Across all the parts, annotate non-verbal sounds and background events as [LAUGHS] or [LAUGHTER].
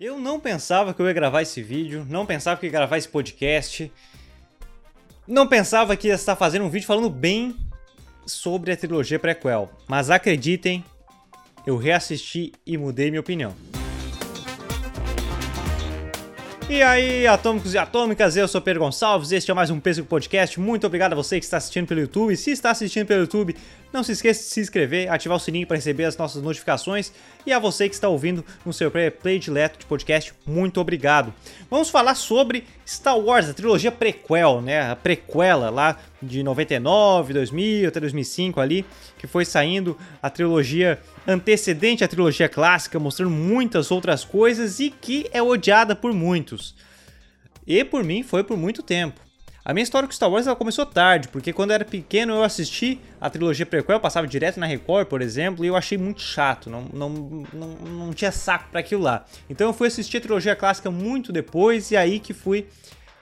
Eu não pensava que eu ia gravar esse vídeo, não pensava que ia gravar esse podcast, não pensava que ia estar fazendo um vídeo falando bem sobre a trilogia prequel, mas acreditem, eu reassisti e mudei minha opinião. E aí, atômicos e atômicas, eu sou Pedro Gonçalves, este é mais um Peso Podcast. Muito obrigado a você que está assistindo pelo YouTube. Se está assistindo pelo YouTube, não se esqueça de se inscrever, ativar o sininho para receber as nossas notificações. E a você que está ouvindo no seu predileto de podcast, muito obrigado. Vamos falar sobre Star Wars, a trilogia prequel, né? A prequela lá de 99, 2000 até 2005 ali, que foi saindo a trilogia antecedente à trilogia clássica, mostrando muitas outras coisas e que é odiada por muitos. E por mim foi por muito tempo. A minha história com Star Wars ela começou tarde, porque quando eu era pequeno eu assisti a trilogia prequel, passava direto na Record, por exemplo, e eu achei muito chato, não, não, não, não tinha saco para aquilo lá. Então eu fui assistir a trilogia clássica muito depois e aí que fui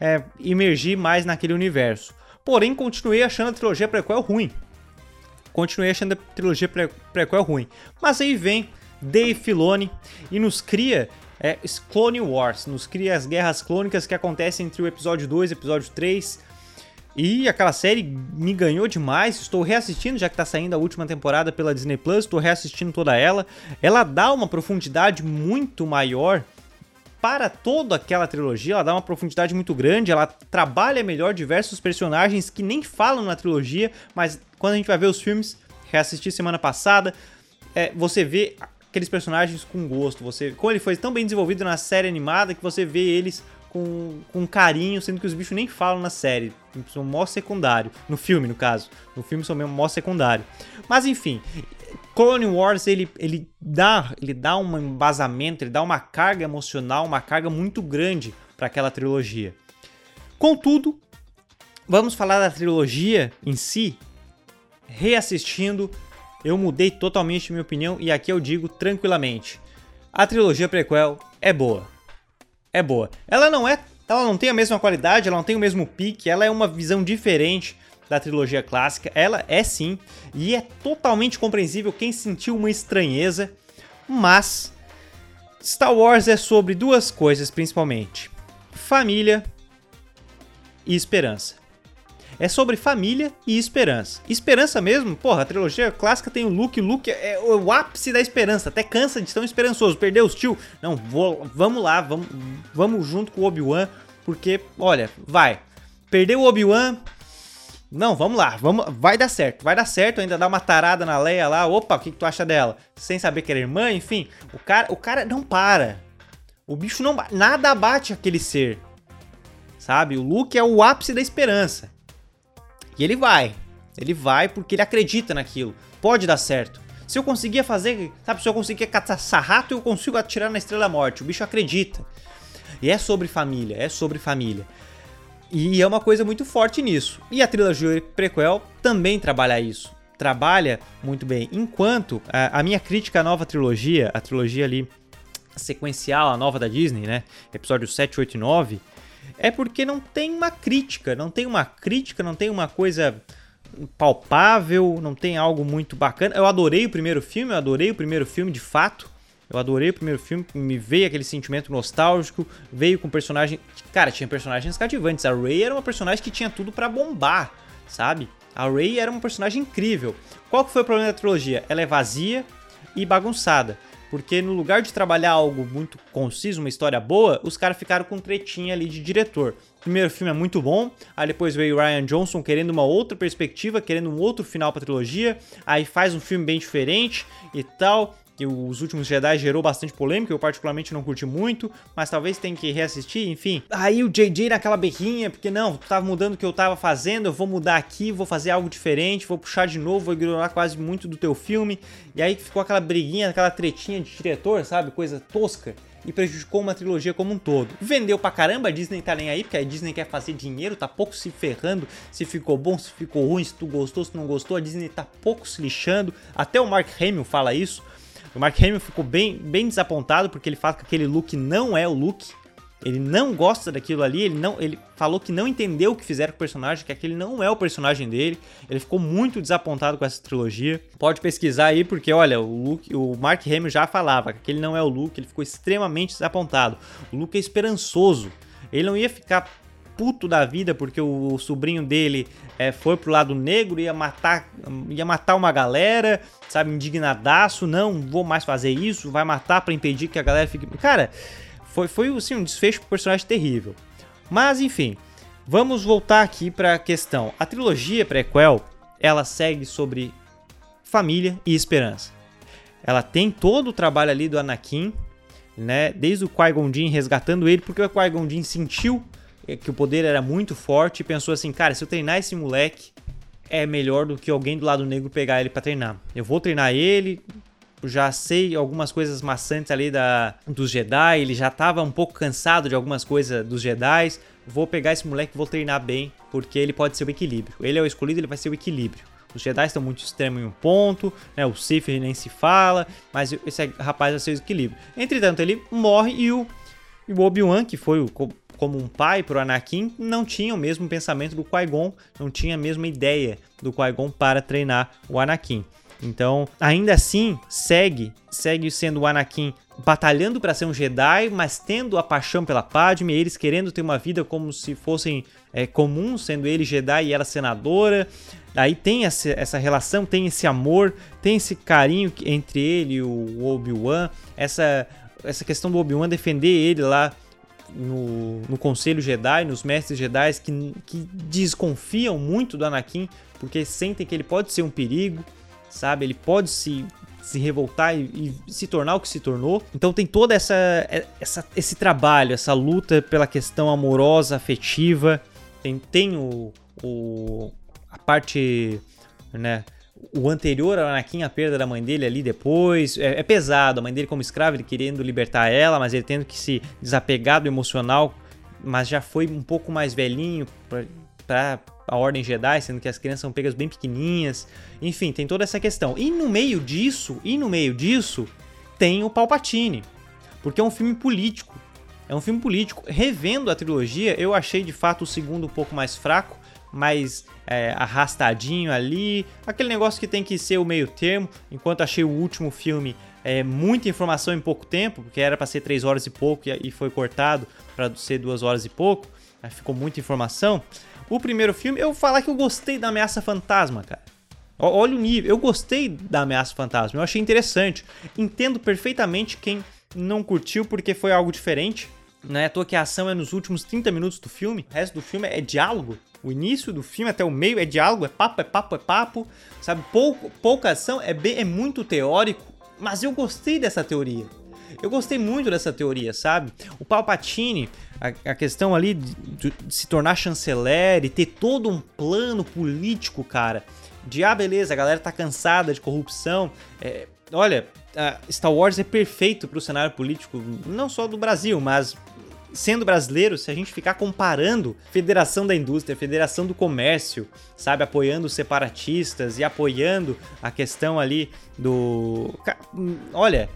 é, imergir mais naquele universo. Porém, continuei achando a trilogia prequel ruim continuei achando a trilogia prequel ruim. Mas aí vem Dave Filoni e nos cria é, Clone Wars, nos cria as guerras clônicas que acontecem entre o episódio 2 e o episódio 3. E aquela série me ganhou demais. Estou reassistindo, já que está saindo a última temporada pela Disney Plus. Estou reassistindo toda ela. Ela dá uma profundidade muito maior para toda aquela trilogia. Ela dá uma profundidade muito grande. Ela trabalha melhor diversos personagens que nem falam na trilogia, mas quando a gente vai ver os filmes, reassisti semana passada, é, você vê aqueles personagens com gosto. Você, como ele foi tão bem desenvolvido na série animada que você vê eles com, com carinho, sendo que os bichos nem falam na série. São mó secundário. No filme, no caso. No filme são mesmo mó secundário. Mas enfim. Clone Wars ele, ele, dá, ele dá um embasamento, ele dá uma carga emocional, uma carga muito grande para aquela trilogia. Contudo, vamos falar da trilogia em si, reassistindo, eu mudei totalmente minha opinião e aqui eu digo tranquilamente. A trilogia prequel é boa. É boa. Ela não é, ela não tem a mesma qualidade, ela não tem o mesmo pique, ela é uma visão diferente da trilogia clássica. Ela é sim e é totalmente compreensível quem sentiu uma estranheza, mas Star Wars é sobre duas coisas principalmente: família e esperança é sobre família e esperança. Esperança mesmo, porra, a trilogia clássica tem o Luke, Luke é o ápice da esperança, até cansa de tão esperançoso, perdeu os tio. Não, vou, vamos lá, vamos, vamos junto com o Obi-Wan, porque, olha, vai. Perdeu o Obi-Wan, não, vamos lá, vamos, vai dar certo, vai dar certo, ainda dá uma tarada na Leia lá, opa, o que, que tu acha dela? Sem saber que era irmã, enfim, o cara, o cara não para. O bicho não nada abate aquele ser. Sabe? O Luke é o ápice da esperança. E ele vai. Ele vai porque ele acredita naquilo. Pode dar certo. Se eu conseguia fazer, sabe, se eu conseguia caçar rato, eu consigo atirar na Estrela Morte. O bicho acredita. E é sobre família, é sobre família. E é uma coisa muito forte nisso. E a trilogia prequel também trabalha isso. Trabalha muito bem. Enquanto a, a minha crítica à nova trilogia, a trilogia ali sequencial, a nova da Disney, né? Episódio 7, 8 e 9, é porque não tem uma crítica, não tem uma crítica, não tem uma coisa palpável, não tem algo muito bacana. Eu adorei o primeiro filme, eu adorei o primeiro filme de fato. Eu adorei o primeiro filme, me veio aquele sentimento nostálgico, veio com personagem, cara, tinha personagens cativantes. A Rey era uma personagem que tinha tudo para bombar, sabe? A Rey era uma personagem incrível. Qual que foi o problema da trilogia? Ela é vazia e bagunçada. Porque no lugar de trabalhar algo muito conciso, uma história boa, os caras ficaram com tretinha ali de diretor. O primeiro filme é muito bom, aí depois veio Ryan Johnson querendo uma outra perspectiva, querendo um outro final pra trilogia, aí faz um filme bem diferente e tal os últimos Jedi gerou bastante polêmica, eu particularmente não curti muito, mas talvez tenha que reassistir, enfim. Aí o JJ naquela berrinha, porque não, tu tava mudando o que eu tava fazendo, eu vou mudar aqui, vou fazer algo diferente, vou puxar de novo, vou ignorar quase muito do teu filme. E aí ficou aquela briguinha, aquela tretinha de diretor, sabe? Coisa tosca e prejudicou uma trilogia como um todo. Vendeu pra caramba, a Disney tá nem aí, porque a Disney quer fazer dinheiro, tá pouco se ferrando se ficou bom, se ficou ruim, se tu gostou, se não gostou, a Disney tá pouco se lixando. Até o Mark Hamill fala isso. O Mark Hamill ficou bem, bem desapontado porque ele fala que aquele look não é o look, Ele não gosta daquilo ali, ele não, ele falou que não entendeu o que fizeram com o personagem, que aquele não é o personagem dele. Ele ficou muito desapontado com essa trilogia. Pode pesquisar aí porque olha, o Luke, o Mark Hamill já falava que aquele não é o Luke, ele ficou extremamente desapontado. O Luke é esperançoso. Ele não ia ficar puto da vida porque o, sobrinho dele é, foi pro lado negro, ia matar, ia matar uma galera, sabe, indignadaço, não vou mais fazer isso, vai matar para impedir que a galera fique. Cara, foi, foi assim, um desfecho pro personagem terrível. Mas enfim, vamos voltar aqui para a questão. A trilogia prequel, ela segue sobre família e esperança. Ela tem todo o trabalho ali do Anakin, né? Desde o Qui-Gon resgatando ele, porque o Qui-Gon sentiu que o poder era muito forte e pensou assim, cara, se eu treinar esse moleque, é melhor do que alguém do lado negro pegar ele para treinar. Eu vou treinar ele, já sei algumas coisas maçantes ali da, dos Jedi, ele já tava um pouco cansado de algumas coisas dos Jedi. Vou pegar esse moleque e vou treinar bem, porque ele pode ser o equilíbrio. Ele é o escolhido, ele vai ser o equilíbrio. Os Jedi estão muito extremos em um ponto, né? O Sith nem se fala, mas esse rapaz vai ser o equilíbrio. Entretanto, ele morre e o, o Obi-Wan, que foi o, como um pai para o Anakin, não tinha o mesmo pensamento do Qui-Gon, não tinha a mesma ideia do Qui-Gon para treinar o Anakin. Então, ainda assim, segue, segue sendo o Anakin batalhando para ser um Jedi, mas tendo a paixão pela Padme, eles querendo ter uma vida como se fossem é, comuns, sendo ele Jedi e ela senadora. Aí tem essa, essa relação, tem esse amor, tem esse carinho entre ele e o Obi-Wan, essa, essa questão do Obi-Wan defender ele lá no, no Conselho Jedi, nos Mestres Jedi, que, que desconfiam muito do Anakin, porque sentem que ele pode ser um perigo sabe? Ele pode se, se revoltar e, e, se tornar o que se tornou. Então tem toda essa, essa esse trabalho, essa luta pela questão amorosa, afetiva. Tem, tem o, o a parte, né? O anterior ao Anakin, a perda da mãe dele ali depois, é, é pesado. A mãe dele como escrava, ele querendo libertar ela, mas ele tendo que se desapegar do emocional, mas já foi um pouco mais velhinho para a Ordem Jedi, sendo que as crianças são pegas bem pequenininhas. Enfim, tem toda essa questão. E no meio disso, e no meio disso, tem o Palpatine, porque é um filme político. É um filme político. Revendo a trilogia, eu achei de fato o segundo um pouco mais fraco, mais é, arrastadinho ali, aquele negócio que tem que ser o meio termo, enquanto achei o último filme é, muita informação em pouco tempo, porque era para ser 3 horas e pouco e foi cortado para ser 2 horas e pouco, ficou muita informação. O primeiro filme, eu vou falar que eu gostei da Ameaça Fantasma, cara. Olha o nível, eu gostei da Ameaça Fantasma, eu achei interessante. Entendo perfeitamente quem não curtiu porque foi algo diferente. Não é à toa que a ação é nos últimos 30 minutos do filme, o resto do filme é diálogo. O início do filme até o meio é diálogo, é papo, é papo, é papo. Sabe, Pouco, pouca ação, é, bem, é muito teórico, mas eu gostei dessa teoria. Eu gostei muito dessa teoria, sabe? O Palpatine, a, a questão ali de, de, se tornar chanceler e ter todo um plano político, cara. De, ah, beleza, a galera tá cansada de corrupção. É, olha, Star Wars é perfeito para o cenário político, não só do Brasil, mas sendo brasileiro, se a gente ficar comparando Federação da Indústria, Federação do Comércio, sabe, apoiando os separatistas e apoiando a questão ali do. Olha,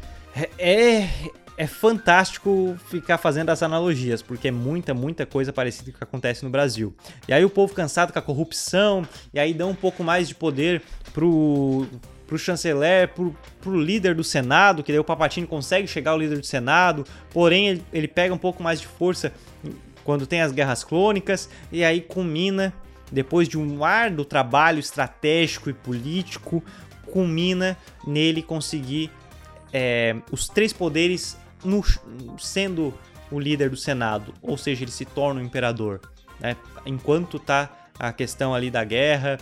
é, é fantástico ficar fazendo as analogias, porque é muita, muita coisa parecida que acontece no Brasil. E aí o povo cansado com a corrupção, e aí dá um pouco mais de poder pro, pro chanceler, pro, pro líder do Senado, que daí o Papatini consegue chegar ao líder do Senado, porém ele, ele pega um pouco mais de força quando tem as guerras clônicas, e aí culmina, depois de um árduo trabalho estratégico e político, culmina nele conseguir é, os três poderes no, sendo o líder do Senado, ou seja, ele se torna o imperador. Né? Enquanto tá a questão ali da guerra,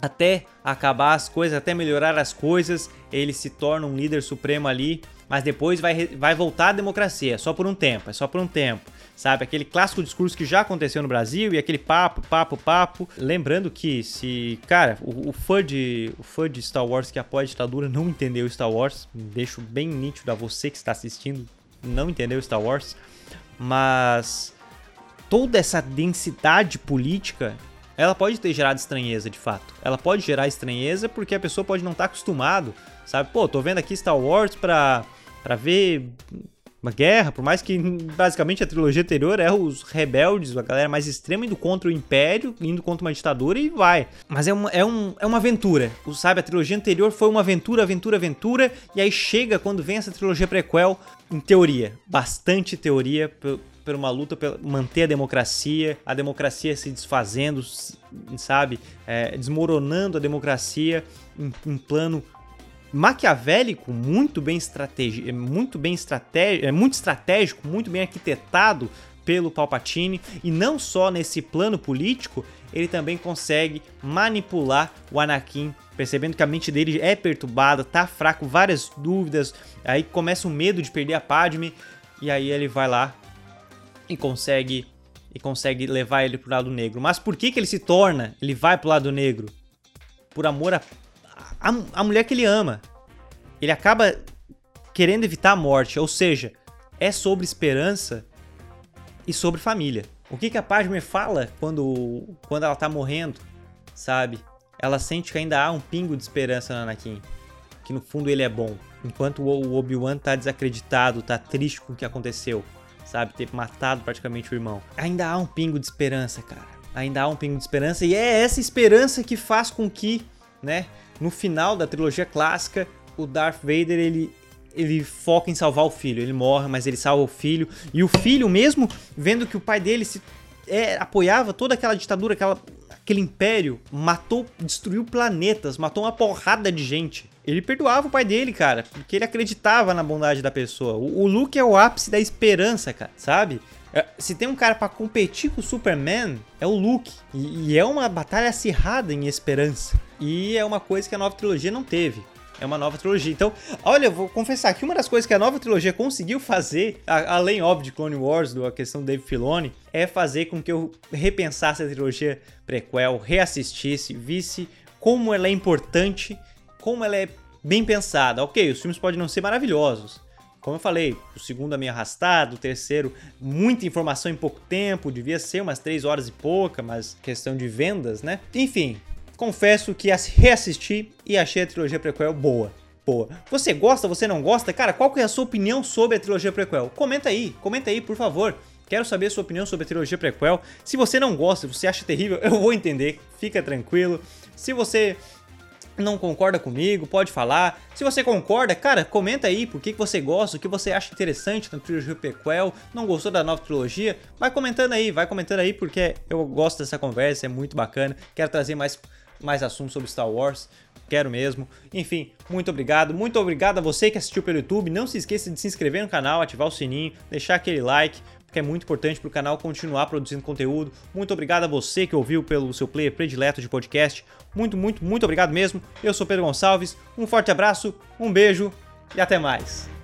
até acabar as coisas, até melhorar as coisas, ele se torna um líder supremo ali, mas depois vai, vai voltar à democracia, só por um tempo, é só por um tempo sabe? Aquele clássico discurso que já aconteceu no Brasil e aquele papo, papo, papo. Lembrando que se, cara, o, o fã de o fã de Star Wars que apoia a ditadura não entendeu Star Wars, deixo bem nítido a você que está assistindo, não entendeu Star Wars, mas toda essa densidade política ela pode ter gerado estranheza de fato. Ela pode gerar estranheza porque a pessoa pode não estar tá acostumado, sabe? Pô, tô vendo aqui Star Wars pra, pra ver uma guerra, por mais que basicamente a trilogia anterior é os rebeldes, a galera mais extrema indo contra o Império, indo contra uma ditadura e vai. Mas é uma, é um, é uma aventura, sabe? A trilogia anterior foi uma aventura, aventura, aventura, e aí chega quando vem essa trilogia prequel, em teoria, bastante teoria, por uma luta para manter a democracia, a democracia se desfazendo, sabe? É, desmoronando a democracia em um plano maquiavélico, muito bem estratégico, muito bem estratégico, é muito estratégico, muito bem arquitetado pelo Palpatine e não só nesse plano político, ele também consegue manipular o Anakin, percebendo que a mente dele é perturbada, tá fraco, várias dúvidas, aí começa o medo de perder a Padme e aí ele vai lá e consegue e consegue levar ele pro lado negro. Mas por que que ele se torna? Ele vai pro lado negro por amor a a, a mulher que ele ama. Ele acaba querendo evitar a morte, ou seja, é sobre esperança e sobre família. O que, que a Padme fala quando, quando ela tá morrendo, sabe? Ela sente que ainda há um pingo de esperança no Anakin. Que no fundo ele é bom. Enquanto o Obi-Wan tá desacreditado, tá triste com o que aconteceu, sabe? Ter matado praticamente o irmão. Ainda há um pingo de esperança, cara. Ainda há um pingo de esperança e é essa esperança que faz com que, né, no final da trilogia clássica, o Darth Vader ele ele foca em salvar o filho. Ele morre, mas ele salva o filho. E o filho, mesmo vendo que o pai dele se, é, apoiava toda aquela ditadura, aquela, aquele império, matou, destruiu planetas, matou uma porrada de gente. Ele perdoava o pai dele, cara, porque ele acreditava na bondade da pessoa. O, o Luke é o ápice da esperança, cara, sabe? É, se tem um cara para competir com o Superman, é o Luke. E, e é uma batalha acirrada em esperança. E é uma coisa que a nova trilogia não teve é uma nova trilogia. Então, olha, eu vou confessar que uma das coisas que a nova trilogia conseguiu fazer, além, óbvio, de Clone Wars, da questão do Dave Filoni, é fazer com que eu repensasse a trilogia prequel, reassistisse, visse como ela é importante, como ela é bem pensada. Ok, os filmes podem não ser maravilhosos, como eu falei, o segundo é meio arrastado, o terceiro, muita informação em pouco tempo, devia ser umas 3 horas e pouca, mas questão de vendas, né? Enfim, confesso que reassisti e achei a trilogia prequel boa. Boa. Você gosta, você não gosta? Cara, qual que é a sua opinião sobre a trilogia prequel? Comenta aí, comenta aí, por favor. Quero saber a sua opinião sobre a trilogia prequel. Se você não gosta, se você acha terrível, [LAUGHS] eu vou entender. Fica tranquilo. Se você não concorda comigo, pode falar. Se você concorda, cara, comenta aí por que, você gosta, o que você acha interessante na trilogia prequel, não gostou da nova trilogia, vai comentando aí, vai comentando aí porque eu gosto dessa conversa, é muito bacana. Quero trazer mais, mais assuntos sobre Star Wars, quero mesmo. Enfim, muito obrigado, muito obrigado a você que assistiu pelo YouTube. Não se esqueça de se inscrever no canal, ativar o sininho, deixar aquele like que é muito importante para o canal continuar produzindo conteúdo. Muito obrigado a você que ouviu pelo seu player predileto de podcast. Muito, muito, muito obrigado mesmo. Eu sou Pedro Gonçalves. Um forte abraço, um beijo e até mais.